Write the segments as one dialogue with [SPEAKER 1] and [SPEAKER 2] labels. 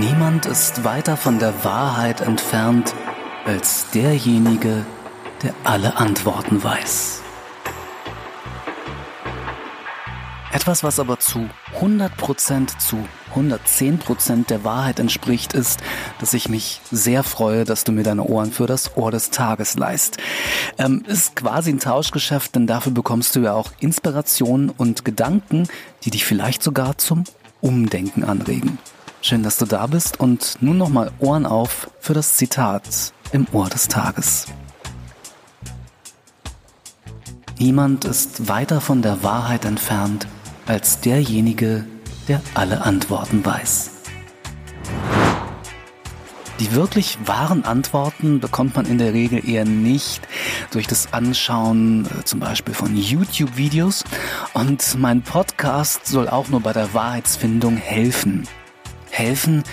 [SPEAKER 1] Niemand ist weiter von der Wahrheit entfernt als derjenige, der alle Antworten weiß. Etwas, was aber zu 100% zu 110% der Wahrheit entspricht, ist, dass ich mich sehr freue, dass du mir deine Ohren für das Ohr des Tages leist. Ähm, ist quasi ein Tauschgeschäft, denn dafür bekommst du ja auch Inspirationen und Gedanken, die dich vielleicht sogar zum Umdenken anregen. Schön, dass du da bist und nun nochmal Ohren auf für das Zitat im Ohr des Tages. Niemand ist weiter von der Wahrheit entfernt als derjenige, der alle Antworten weiß. Die wirklich wahren Antworten bekommt man in der Regel eher nicht durch das Anschauen äh, zum Beispiel von YouTube-Videos und mein Podcast soll auch nur bei der Wahrheitsfindung helfen. Helfen,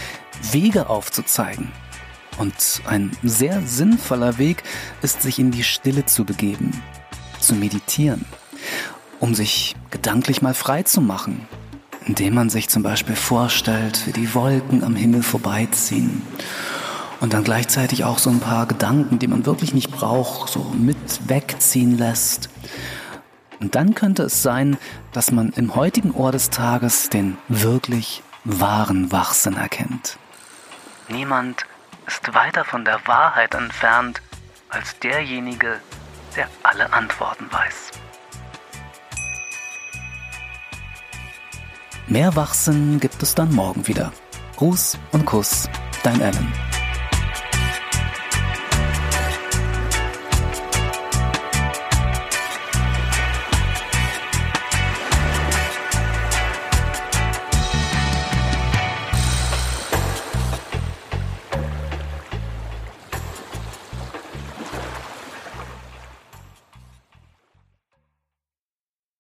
[SPEAKER 1] Wege aufzuzeigen. Und ein sehr sinnvoller Weg ist, sich in die Stille zu begeben, zu meditieren, um sich gedanklich mal frei zu machen, indem man sich zum Beispiel vorstellt, wie die Wolken am Himmel vorbeiziehen und dann gleichzeitig auch so ein paar Gedanken, die man wirklich nicht braucht, so mit wegziehen lässt. Und dann könnte es sein, dass man im heutigen Ohr des Tages den wirklich wahren Wachsinn erkennt. Niemand ist weiter von der Wahrheit entfernt als derjenige, der alle Antworten weiß. Mehr Wachsinn gibt es dann morgen wieder. Gruß und Kuss, dein Alan.